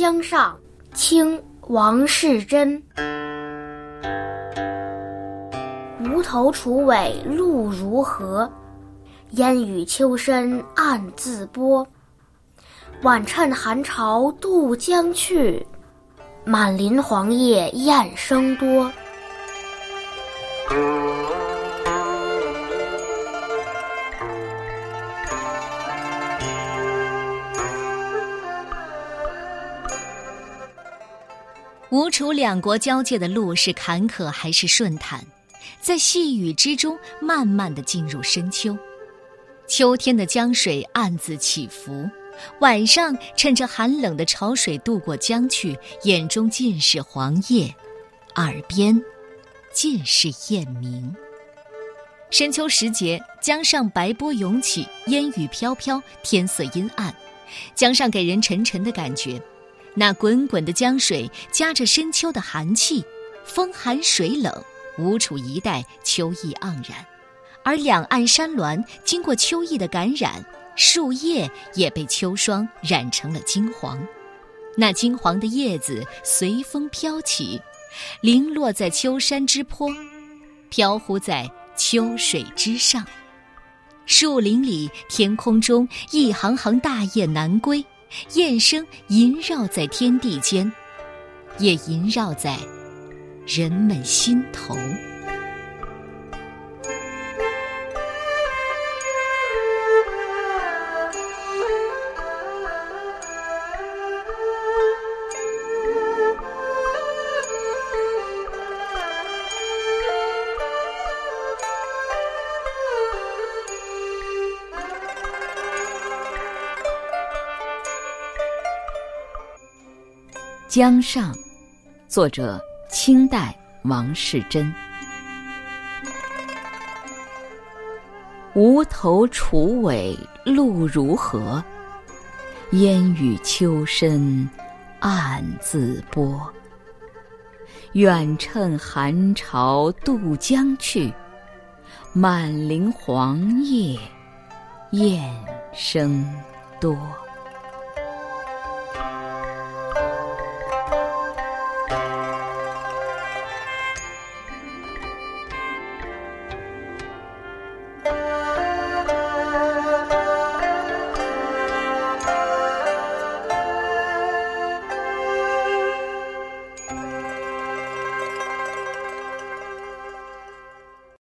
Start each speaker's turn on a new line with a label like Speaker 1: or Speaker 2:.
Speaker 1: 江上》清·王士祯。无头楚尾路如何？烟雨秋深暗自波。晚趁寒潮渡江去，满林黄叶燕声多。
Speaker 2: 吴楚两国交界的路是坎坷还是顺坦？在细雨之中，慢慢的进入深秋。秋天的江水暗自起伏，晚上趁着寒冷的潮水渡过江去，眼中尽是黄叶，耳边尽是雁鸣。深秋时节，江上白波涌起，烟雨飘飘，天色阴暗，江上给人沉沉的感觉。那滚滚的江水夹着深秋的寒气，风寒水冷，吴楚一带秋意盎然，而两岸山峦经过秋意的感染，树叶也被秋霜染成了金黄。那金黄的叶子随风飘起，零落在秋山之坡，飘忽在秋水之上。树林里，天空中，一行行大雁南归。燕声萦绕在天地间，也萦绕在人们心头。
Speaker 3: 江上，作者清代王士祯。无头楚尾路如何？烟雨秋深暗自波。远趁寒潮渡江去，满林黄叶雁声多。